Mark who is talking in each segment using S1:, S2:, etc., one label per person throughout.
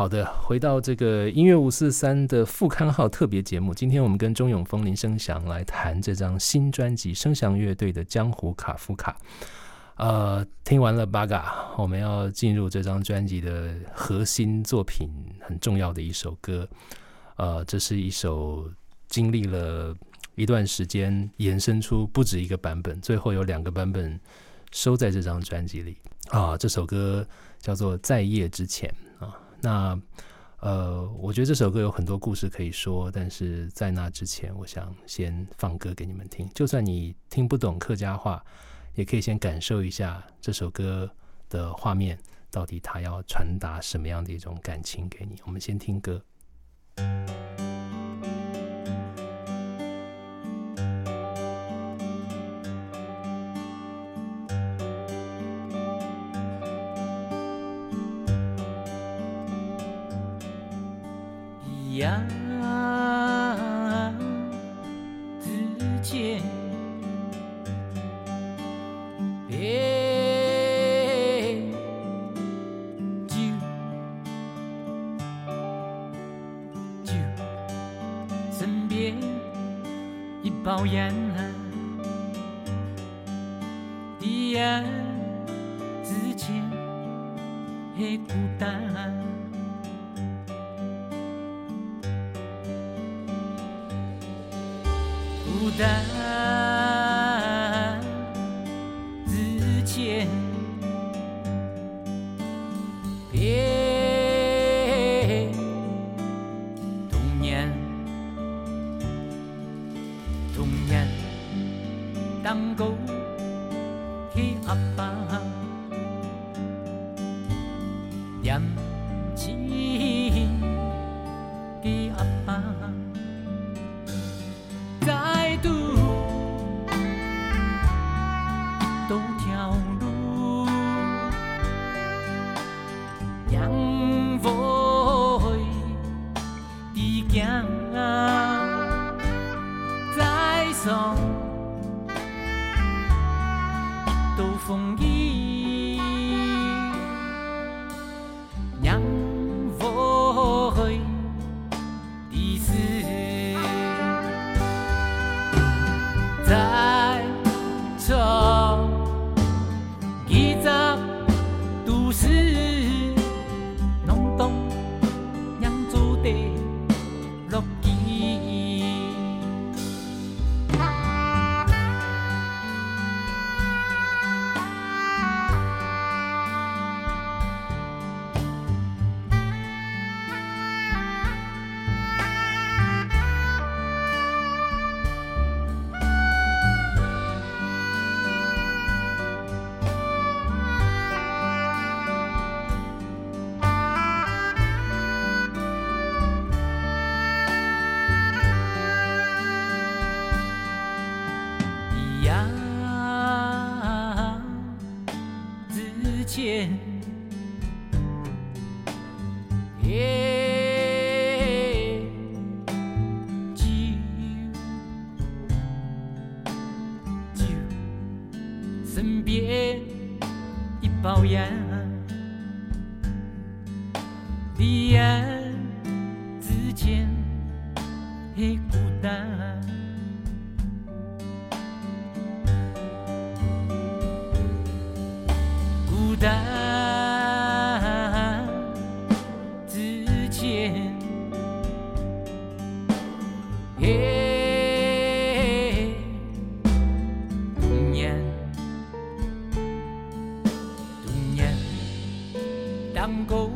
S1: 好的，回到这个音乐五四三的副刊号特别节目，今天我们跟钟永峰、林声祥来谈这张新专辑《声祥乐队的江湖卡夫卡》。呃，听完了《Baga》，我们要进入这张专辑的核心作品，很重要的一首歌。呃，这是一首经历了一段时间，延伸出不止一个版本，最后有两个版本收在这张专辑里。啊，这首歌叫做《在夜之前》。那呃，我觉得这首歌有很多故事可以说，但是在那之前，我想先放歌给你们听。就算你听不懂客家话，也可以先感受一下这首歌的画面，到底它要传达什么样的一种感情给你。我们先听歌。
S2: 夜之间的孤单。孤单。能够。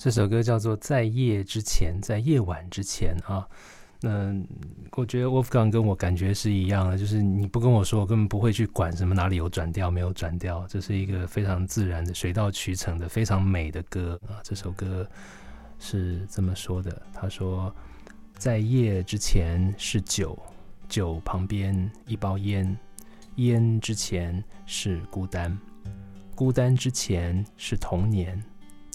S1: 这首歌叫做《在夜之前》，在夜晚之前啊。那我觉得 Wolfgang 跟我感觉是一样的，就是你不跟我说，我根本不会去管什么哪里有转调没有转调，这是一个非常自然的、水到渠成的、非常美的歌啊。这首歌是这么说的：他说，在夜之前是酒，酒旁边一包烟，烟之前是孤单，孤单之前是童年，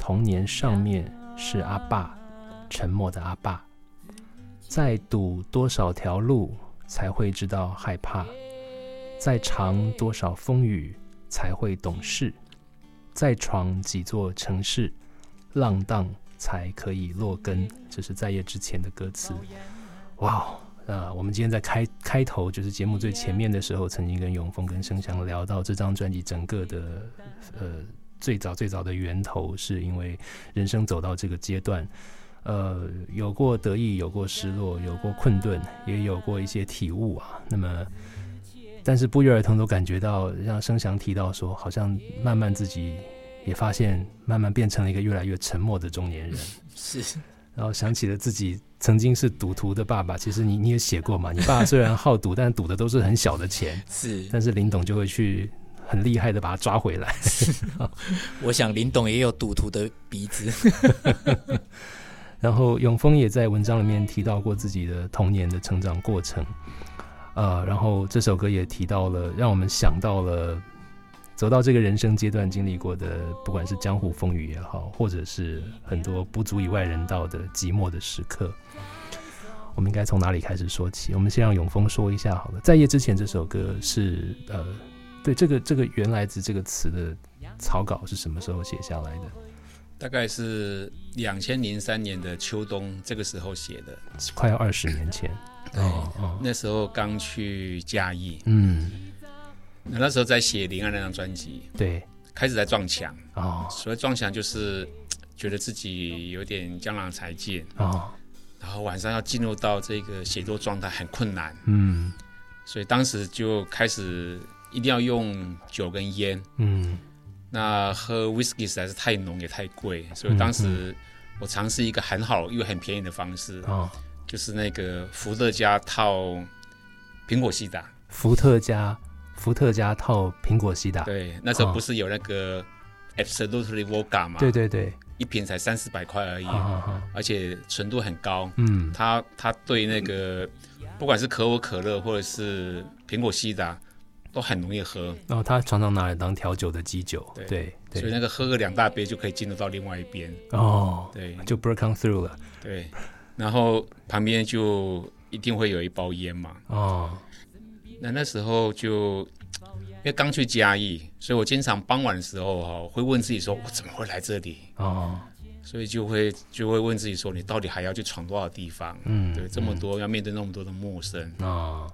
S1: 童年上面是阿爸，沉默的阿爸。再堵多少条路才会知道害怕？再尝多少风雨才会懂事？再闯几座城市，浪荡才可以落根。这是在夜之前的歌词。哇，呃，我们今天在开开头，就是节目最前面的时候，曾经跟永峰跟生祥聊到这张专辑整个的呃最早最早的源头，是因为人生走到这个阶段。呃，有过得意，有过失落，有过困顿，也有过一些体悟啊。那么，但是不约而同都感觉到，让生祥提到说，好像慢慢自己也发现，慢慢变成了一个越来越沉默的中年人。
S3: 是，
S1: 然后想起了自己曾经是赌徒的爸爸。其实你你也写过嘛，你爸虽然好赌，但赌的都是很小的钱。
S3: 是，
S1: 但是林董就会去很厉害的把他抓回来。
S3: 我想林董也有赌徒的鼻子。
S1: 然后永峰也在文章里面提到过自己的童年的成长过程，呃，然后这首歌也提到了，让我们想到了走到这个人生阶段经历过的，不管是江湖风雨也好，或者是很多不足以外人道的寂寞的时刻。我们应该从哪里开始说起？我们先让永峰说一下好了。在夜之前这首歌是呃，对这个这个原来子这个词的草稿是什么时候写下来的？
S4: 大概是两千零三年的秋冬这个时候写的，
S1: 快要二十年前。
S4: 哦哦，那时候刚去嘉义，嗯，那那时候在写《林安》那张专辑，
S1: 对，
S4: 开始在撞墙。哦，所谓撞墙就是觉得自己有点江郎才尽。哦，然后晚上要进入到这个写作状态很困难，嗯，所以当时就开始一定要用酒跟烟，嗯。那喝 whisky 实在是太浓也太贵，所以当时我尝试一个很好又很便宜的方式，哦，就是那个伏特加套苹果西打。
S1: 伏特加，伏特加套苹果西打。
S4: 对，那时候不是有那个 absolutely vodka 吗？
S1: 对对对，
S4: 一瓶才三四百块而已，而且纯度很高。嗯，它它对那个不管是可口可乐或者是苹果西打。都很容易喝，
S1: 然后他常常拿来当调酒的基酒，对，
S4: 所以那个喝个两大杯就可以进入到另外一边。
S1: 哦，
S4: 对，
S1: 就 break on through 了，
S4: 对，然后旁边就一定会有一包烟嘛，哦，那那时候就因为刚去嘉义，所以我经常傍晚的时候哈会问自己说，我怎么会来这里？哦，所以就会就会问自己说，你到底还要去闯多少地方？嗯，对，这么多要面对那么多的陌生。啊。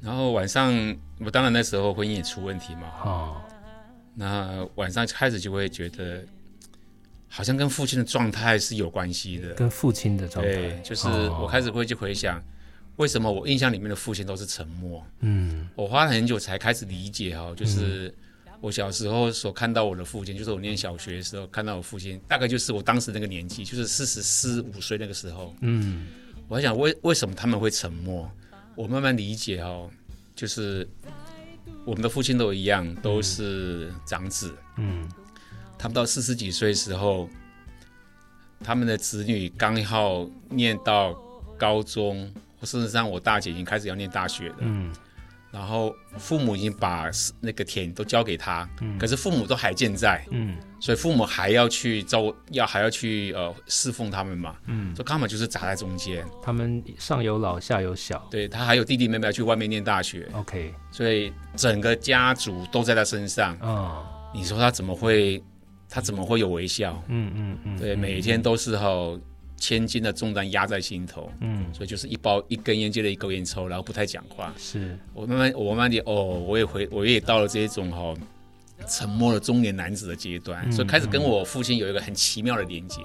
S4: 然后晚上，我当然那时候婚姻也出问题嘛。哦。那晚上开始就会觉得，好像跟父亲的状态是有关系的。
S1: 跟父亲的状态。
S4: 对，就是我开始会去回想，为什么我印象里面的父亲都是沉默。嗯。我花了很久才开始理解哈，就是我小时候所看到我的父亲，就是我念小学的时候看到我父亲，大概就是我当时那个年纪，就是四十四五岁那个时候。嗯。我在想，为为什么他们会沉默？我慢慢理解哦，就是我们的父亲都一样，都是长子。嗯，他们到四十几岁时候，他们的子女刚好念到高中，或事实上，我大姐已经开始要念大学了。嗯。然后父母已经把那个田都交给他，可是父母都还健在，嗯，所以父母还要去招，要还要去呃侍奉他们嘛，嗯，就刚好就是砸在中间。
S1: 他们上有老下有小，
S4: 对他还有弟弟妹妹要去外面念大学
S1: ，OK，
S4: 所以整个家族都在他身上啊。你说他怎么会，他怎么会有微笑？嗯嗯嗯，对，每天都是哈。千斤的重担压在心头，嗯，所以就是一包一根烟接着一根烟抽，然后不太讲话。
S1: 是
S4: 我慢慢我慢慢的哦，我也回我也到了这种哈沉默的中年男子的阶段，所以开始跟我父亲有一个很奇妙的连接，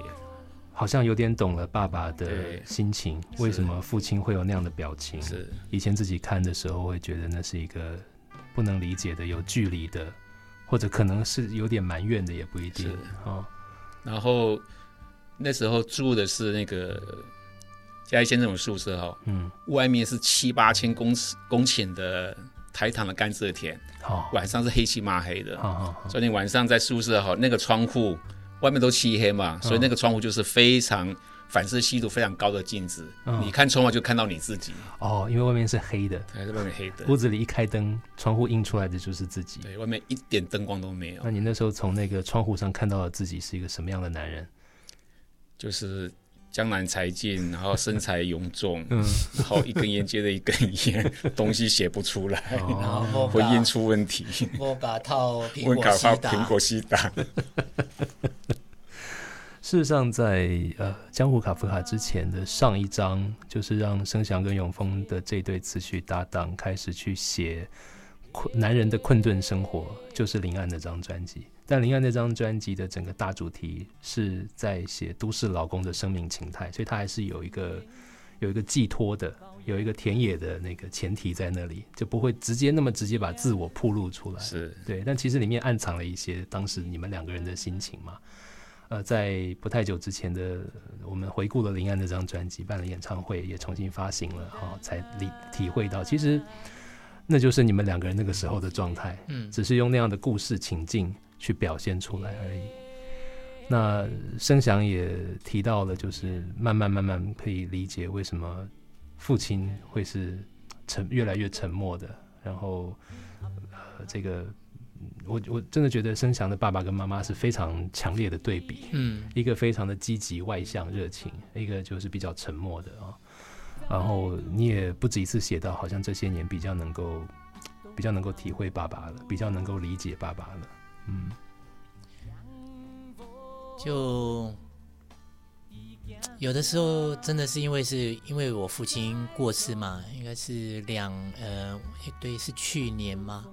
S1: 好像有点懂了爸爸的心情，为什么父亲会有那样的表情？
S4: 是
S1: 以前自己看的时候会觉得那是一个不能理解的、有距离的，或者可能是有点埋怨的，也不一定
S4: 哦。然后。那时候住的是那个嘉义县政府宿舍哈，嗯，外面是七八千公尺公顷的台糖的甘蔗田，
S1: 哦，
S4: 晚上是黑漆麻黑的，
S1: 好好好，
S4: 所以你晚上在宿舍哈，那个窗户外面都漆黑嘛，所以那个窗户就是非常反射系数非常高的镜子，你看窗外就看到你自己，
S1: 哦，因为外面是黑的，
S4: 还是外面黑的，
S1: 屋子里一开灯，窗户映出来的就是自己，
S4: 对，外面一点灯光都没有。
S1: 那你那时候从那个窗户上看到的自己是一个什么样的男人？
S4: 就是江南才尽，然后身材臃肿，嗯，然后一根烟接着一根烟，东西写不出来，
S3: 然后
S4: 会印出问题。
S3: 我把套苹
S4: 果
S3: 西打，
S4: 苹果西打。
S1: 事实上，在呃江湖卡夫卡之前的上一章，就是让生祥跟永丰的这对词曲搭档开始去写困男人的困顿生活，就是林安那张专辑。但林安那张专辑的整个大主题是在写都市老公的生命情态，所以他还是有一个有一个寄托的，有一个田野的那个前提在那里，就不会直接那么直接把自我铺露出来。
S4: 是
S1: 对，但其实里面暗藏了一些当时你们两个人的心情嘛。呃，在不太久之前的，我们回顾了林安那张专辑，办了演唱会，也重新发行了，哈，才理体会到，其实那就是你们两个人那个时候的状态，嗯，只是用那样的故事情境去表现出来而已。那声响也提到了，就是慢慢慢慢可以理解为什么父亲会是沉越来越沉默的，然后呃，这个。我我真的觉得声翔的爸爸跟妈妈是非常强烈的对比，嗯，一个非常的积极外向热情，一个就是比较沉默的啊。然后你也不止一次写到，好像这些年比较能够比较能够体会爸爸了，比较能够理解爸爸了，嗯。
S3: 就有的时候真的是因为是因为我父亲过世嘛，应该是两呃，对，是去年吗？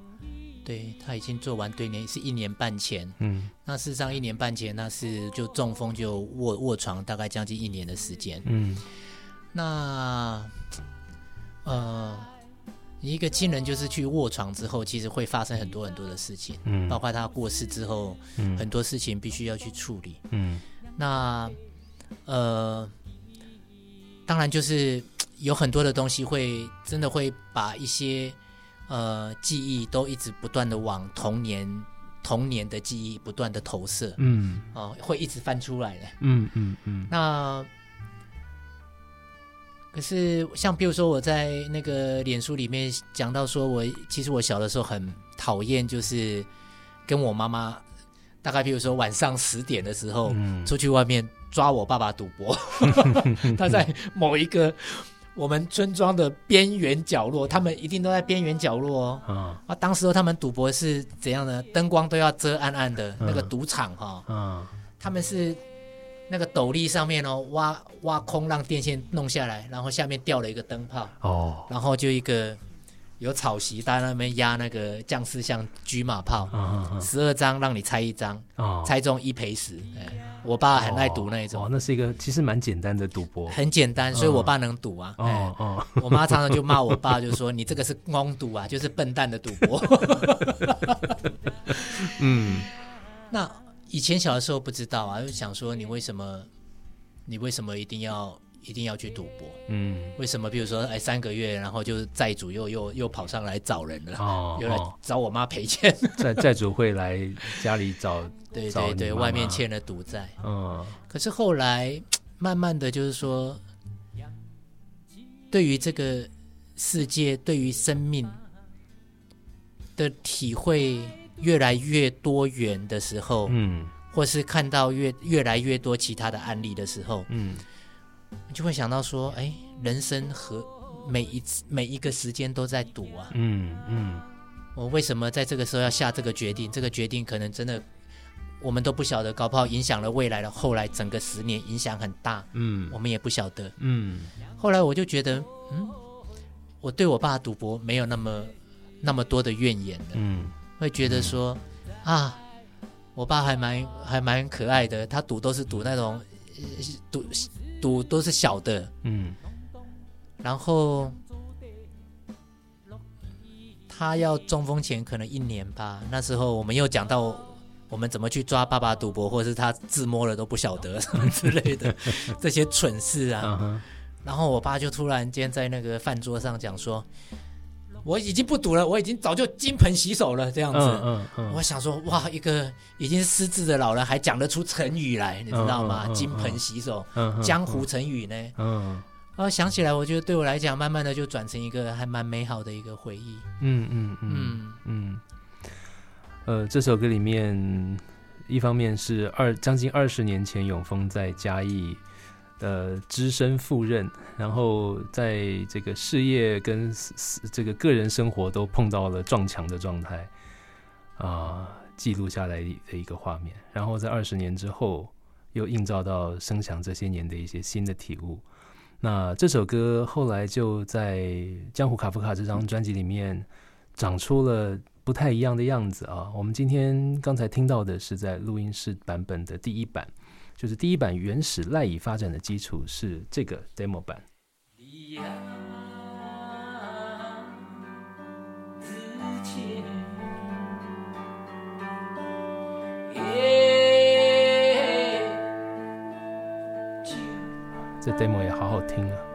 S3: 对他已经做完对年是一年半前，嗯，那事实上一年半前那是就中风就卧卧床大概将近一年的时间，嗯，那呃一个亲人就是去卧床之后，其实会发生很多很多的事情，嗯，包括他过世之后，嗯，很多事情必须要去处理，嗯，那呃当然就是 有很多的东西会真的会把一些。呃，记忆都一直不断的往童年、童年的记忆不断的投射，嗯，哦，会一直翻出来的，嗯嗯嗯。那可是像比如说我在那个脸书里面讲到说，我其实我小的时候很讨厌，就是跟我妈妈，大概比如说晚上十点的时候，出去外面抓我爸爸赌博，他在某一个。我们村庄的边缘角落，他们一定都在边缘角落哦。啊，当时他们赌博是怎样的？灯光都要遮暗暗的，那个赌场哈。嗯。他们是那个斗笠上面哦，挖挖空让电线弄下来，然后下面吊了一个灯泡。哦。然后就一个。有草席，大家那边压那个将士像车马炮，十二张让你猜一张，猜中一赔十。哎，我爸很爱赌那一种。
S1: 哦，那是一个其实蛮简单的赌博。
S3: 很简单，所以我爸能赌啊。哦哦。我妈常常就骂我爸，就说你这个是光赌啊，就是笨蛋的赌博。嗯。那以前小的时候不知道啊，就想说你为什么，你为什么一定要？一定要去赌博，嗯，为什么？比如说，哎，三个月，然后就债主又又又跑上来找人了，哦，又来找我妈赔钱，
S1: 债债主会来家里找，
S3: 对对对，外面欠了赌债，嗯，可是后来慢慢的就是说，对于这个世界，对于生命的体会越来越多元的时候，嗯，或是看到越越来越多其他的案例的时候，嗯。你就会想到说，哎，人生和每一次每一个时间都在赌啊。嗯嗯。我为什么在这个时候要下这个决定？这个决定可能真的我们都不晓得，搞不好影响了未来的后来整个十年，影响很大。嗯。我们也不晓得。嗯。后来我就觉得，嗯，我对我爸赌博没有那么那么多的怨言了。嗯。会觉得说，啊，我爸还蛮还蛮可爱的，他赌都是赌那种赌。赌都是小的，嗯，然后他要中风前可能一年吧。那时候我们又讲到我们怎么去抓爸爸赌博，或者是他自摸了都不晓得之类的 这些蠢事啊。然后我爸就突然间在那个饭桌上讲说。我已经不赌了，我已经早就金盆洗手了，这样子。嗯嗯我想说，哇，一个已经失智的老人还讲得出成语来，你知道吗？金盆洗手，江湖成语呢？嗯。啊，想起来，我觉得对我来讲，慢慢的就转成一个还蛮美好的一个回忆。嗯嗯嗯
S1: 嗯。呃，这首歌里面，一方面是二将近二十年前，永丰在嘉义。呃，只身赴任，然后在这个事业跟这个个人生活都碰到了撞墙的状态啊，记录下来的一个画面。然后在二十年之后，又映照到声响这些年的一些新的体悟。那这首歌后来就在《江湖卡夫卡》这张专辑里面长出了不太一样的样子啊。我们今天刚才听到的是在录音室版本的第一版。就是第一版原始赖以发展的基础是这个 demo 版。这 demo 也好好听啊。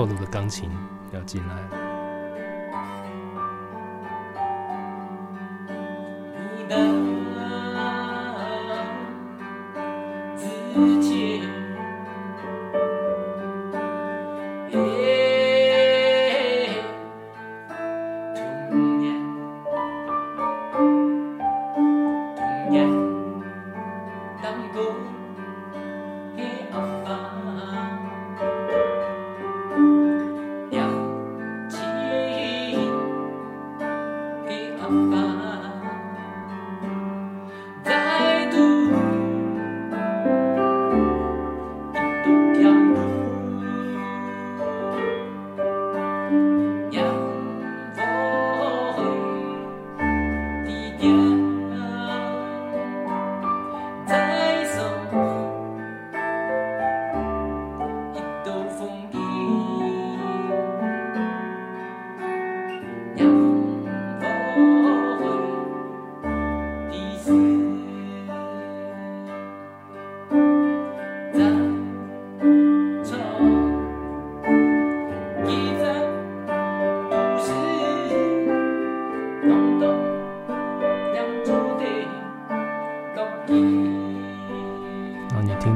S1: 透露的钢琴要进来了。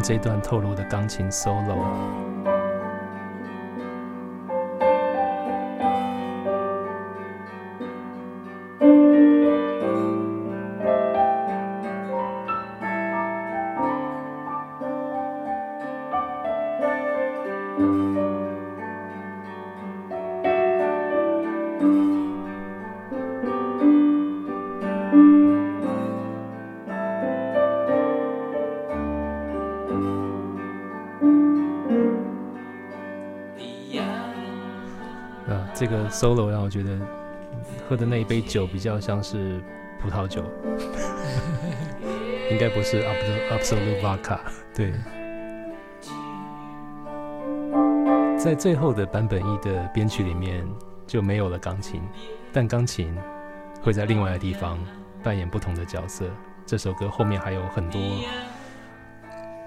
S1: 这段透露的钢琴 solo。这个 solo 让我觉得喝的那一杯酒比较像是葡萄酒，应该不是 Absolute Vodka。对，在最后的版本一的编曲里面就没有了钢琴，但钢琴会在另外的地方扮演不同的角色。这首歌后面还有很多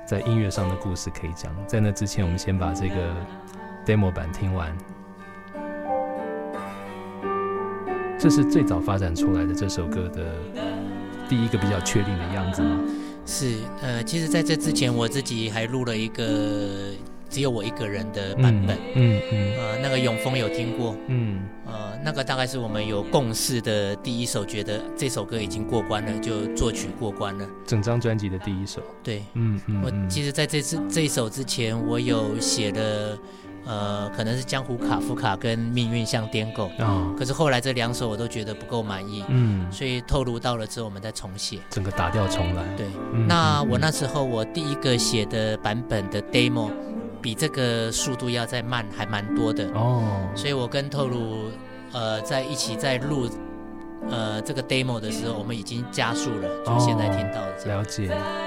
S1: 在音乐上的故事可以讲。在那之前，我们先把这个 demo 版听完。这是最早发展出来的这首歌的第一个比较确定的样子吗？
S3: 是，呃，其实在这之前，我自己还录了一个只有我一个人的版本，嗯嗯，呃，那个永丰有听过，嗯，呃，那个大概是我们有共识的第一首，觉得这首歌已经过关了，就作曲过关了。
S1: 整张专辑的第一首，
S3: 对，嗯嗯，我其实在这次这一首之前，我有写了。呃，可能是江湖卡夫卡跟命运像颠狗，哦，可是后来这两首我都觉得不够满意，嗯，所以透露到了之后，我们再重写，
S1: 整个打掉重来。
S3: 对，那我那时候我第一个写的版本的 demo，比这个速度要再慢，还蛮多的。哦，所以我跟透露呃在一起在录呃这个 demo 的时候，我们已经加速了，就现在听到的这样。
S1: 了解。